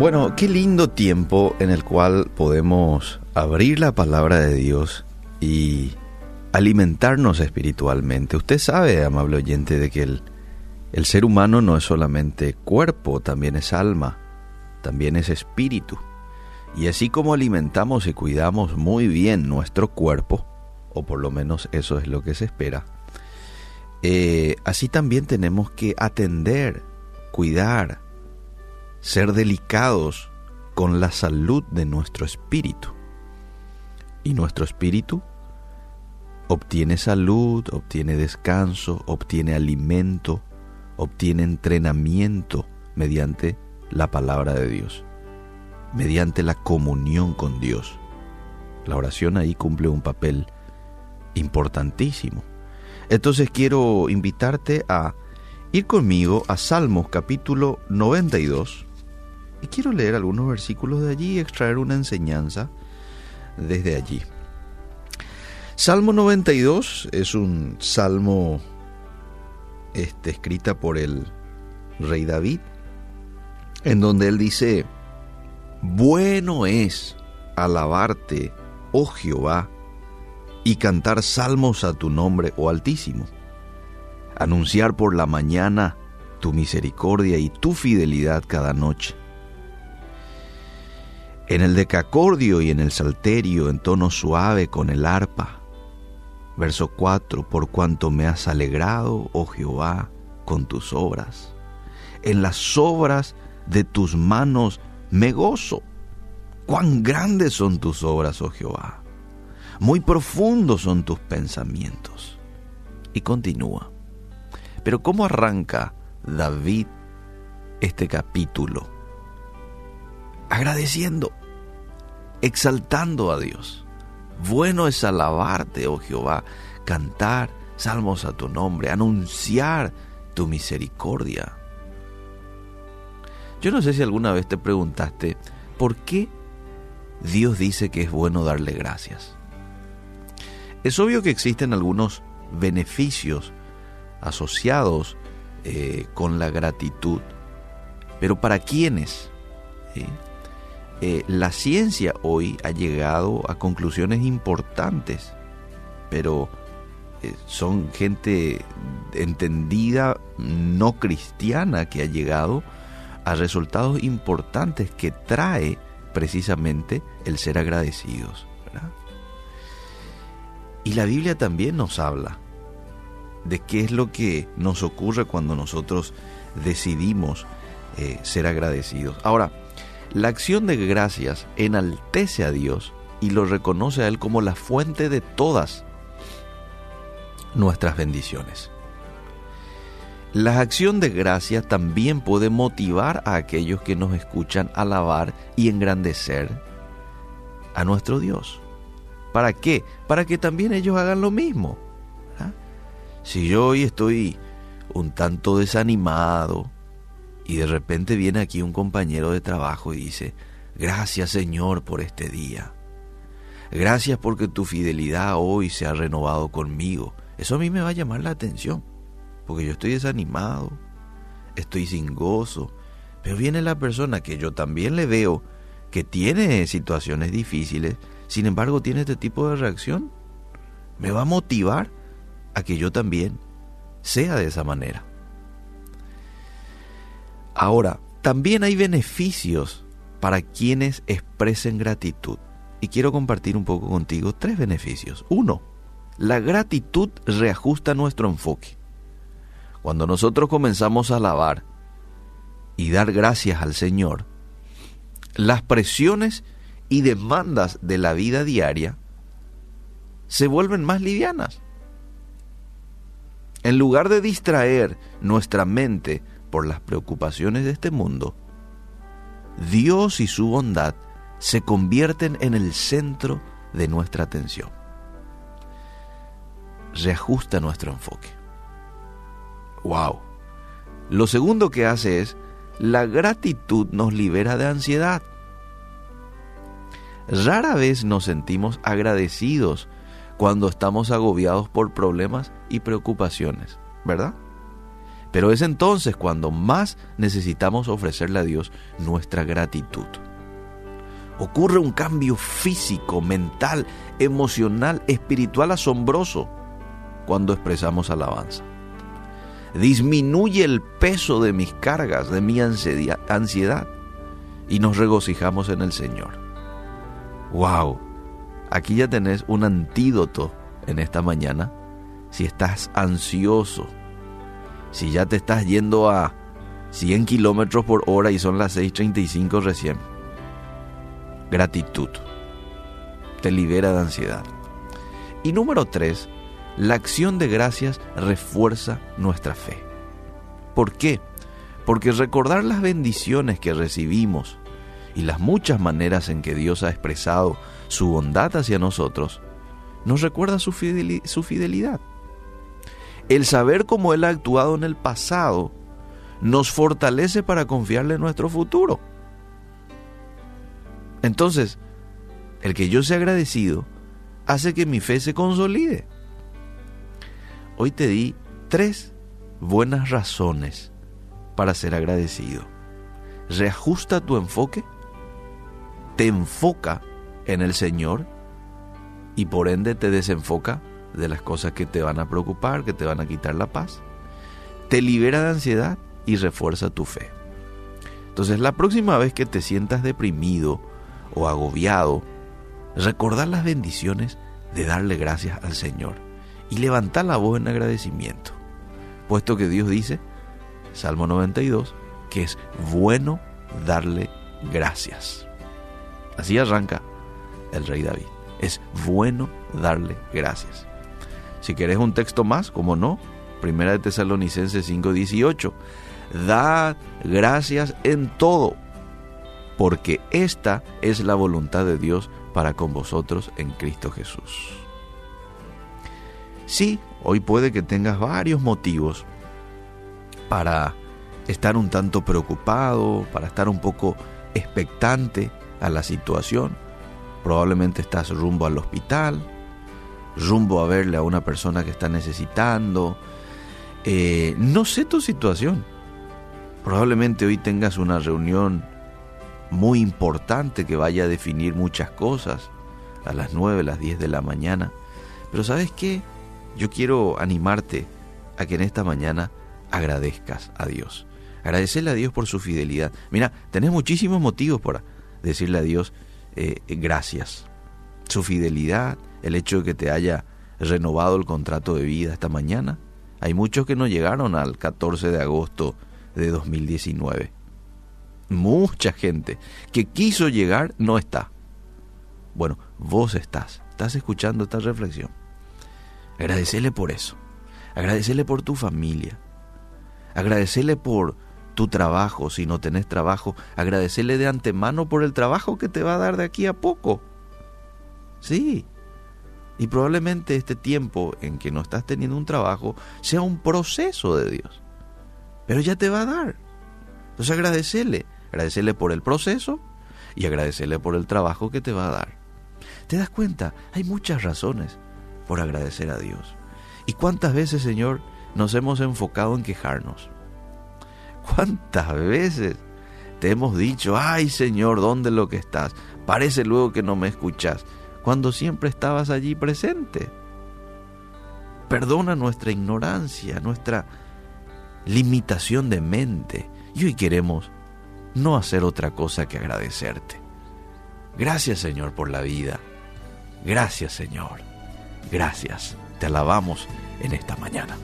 Bueno, qué lindo tiempo en el cual podemos abrir la palabra de Dios y alimentarnos espiritualmente. Usted sabe, amable oyente, de que el, el ser humano no es solamente cuerpo, también es alma, también es espíritu. Y así como alimentamos y cuidamos muy bien nuestro cuerpo, o por lo menos eso es lo que se espera, eh, así también tenemos que atender, cuidar, ser delicados con la salud de nuestro espíritu. Y nuestro espíritu obtiene salud, obtiene descanso, obtiene alimento, obtiene entrenamiento mediante la palabra de Dios, mediante la comunión con Dios. La oración ahí cumple un papel importantísimo. Entonces quiero invitarte a ir conmigo a Salmos capítulo 92 y quiero leer algunos versículos de allí y extraer una enseñanza desde allí. Salmo 92 es un salmo este, escrita por el rey David, en donde él dice, bueno es alabarte, oh Jehová, y cantar salmos a tu nombre, oh Altísimo. Anunciar por la mañana tu misericordia y tu fidelidad cada noche. En el decacordio y en el salterio en tono suave con el arpa. Verso 4, por cuanto me has alegrado, oh Jehová, con tus obras. En las obras de tus manos me gozo. Cuán grandes son tus obras, oh Jehová muy profundos son tus pensamientos. Y continúa. Pero ¿cómo arranca David este capítulo? Agradeciendo, exaltando a Dios. Bueno es alabarte, oh Jehová, cantar salmos a tu nombre, anunciar tu misericordia. Yo no sé si alguna vez te preguntaste, ¿por qué Dios dice que es bueno darle gracias? Es obvio que existen algunos beneficios asociados eh, con la gratitud, pero ¿para quiénes? Eh, la ciencia hoy ha llegado a conclusiones importantes, pero eh, son gente entendida no cristiana que ha llegado a resultados importantes que trae precisamente el ser agradecidos. Y la Biblia también nos habla de qué es lo que nos ocurre cuando nosotros decidimos eh, ser agradecidos. Ahora, la acción de gracias enaltece a Dios y lo reconoce a Él como la fuente de todas nuestras bendiciones. La acción de gracias también puede motivar a aquellos que nos escuchan alabar y engrandecer a nuestro Dios. ¿Para qué? Para que también ellos hagan lo mismo. Si yo hoy estoy un tanto desanimado y de repente viene aquí un compañero de trabajo y dice, gracias Señor por este día. Gracias porque tu fidelidad hoy se ha renovado conmigo. Eso a mí me va a llamar la atención, porque yo estoy desanimado, estoy sin gozo, pero viene la persona que yo también le veo que tiene situaciones difíciles sin embargo tiene este tipo de reacción, me va a motivar a que yo también sea de esa manera. Ahora, también hay beneficios para quienes expresen gratitud. Y quiero compartir un poco contigo tres beneficios. Uno, la gratitud reajusta nuestro enfoque. Cuando nosotros comenzamos a alabar y dar gracias al Señor, las presiones y demandas de la vida diaria se vuelven más livianas. En lugar de distraer nuestra mente por las preocupaciones de este mundo, Dios y su bondad se convierten en el centro de nuestra atención. Reajusta nuestro enfoque. ¡Wow! Lo segundo que hace es, la gratitud nos libera de ansiedad. Rara vez nos sentimos agradecidos cuando estamos agobiados por problemas y preocupaciones, ¿verdad? Pero es entonces cuando más necesitamos ofrecerle a Dios nuestra gratitud. Ocurre un cambio físico, mental, emocional, espiritual asombroso cuando expresamos alabanza. Disminuye el peso de mis cargas, de mi ansiedad, y nos regocijamos en el Señor. ¡Wow! Aquí ya tenés un antídoto en esta mañana. Si estás ansioso, si ya te estás yendo a 100 kilómetros por hora y son las 6:35 recién. Gratitud. Te libera de ansiedad. Y número 3, la acción de gracias refuerza nuestra fe. ¿Por qué? Porque recordar las bendiciones que recibimos y las muchas maneras en que Dios ha expresado su bondad hacia nosotros, nos recuerda su, fidelidad. El saber cómo Él ha actuado en el pasado nos fortalece para confiarle en nuestro futuro. Entonces, el que yo sea agradecido hace que mi fe se consolide. Hoy te di tres buenas razones para ser agradecido. Reajusta tu enfoque, te enfoca en el Señor y por ende te desenfoca de las cosas que te van a preocupar, que te van a quitar la paz. Te libera de ansiedad y refuerza tu fe. Entonces la próxima vez que te sientas deprimido o agobiado, recordar las bendiciones de darle gracias al Señor y levantar la voz en agradecimiento, puesto que Dios dice, Salmo 92, que es bueno darle gracias. Así arranca el rey David. Es bueno darle gracias. Si querés un texto más, como no, Primera de Tesalonicenses 5:18. Dad gracias en todo, porque esta es la voluntad de Dios para con vosotros en Cristo Jesús. Sí, hoy puede que tengas varios motivos para estar un tanto preocupado, para estar un poco expectante a la situación. Probablemente estás rumbo al hospital, rumbo a verle a una persona que está necesitando. Eh, no sé tu situación. Probablemente hoy tengas una reunión muy importante que vaya a definir muchas cosas a las 9, a las 10 de la mañana. Pero sabes qué? Yo quiero animarte a que en esta mañana agradezcas a Dios. Agradecerle a Dios por su fidelidad. Mira, tenés muchísimos motivos para decirle a Dios eh, gracias. Su fidelidad, el hecho de que te haya renovado el contrato de vida esta mañana. Hay muchos que no llegaron al 14 de agosto de 2019. Mucha gente que quiso llegar no está. Bueno, vos estás, estás escuchando esta reflexión. Agradecele por eso. Agradecele por tu familia. Agradecele por tu trabajo. Si no tenés trabajo, agradecele de antemano por el trabajo que te va a dar de aquí a poco. Sí, y probablemente este tiempo en que no estás teniendo un trabajo sea un proceso de Dios. Pero ya te va a dar. Entonces agradecerle. Agradecerle por el proceso y agradecerle por el trabajo que te va a dar. ¿Te das cuenta? Hay muchas razones por agradecer a Dios. ¿Y cuántas veces, Señor, nos hemos enfocado en quejarnos? ¿Cuántas veces te hemos dicho, ay Señor, ¿dónde lo que estás? Parece luego que no me escuchas cuando siempre estabas allí presente. Perdona nuestra ignorancia, nuestra limitación de mente. Y hoy queremos no hacer otra cosa que agradecerte. Gracias Señor por la vida. Gracias Señor. Gracias. Te alabamos en esta mañana.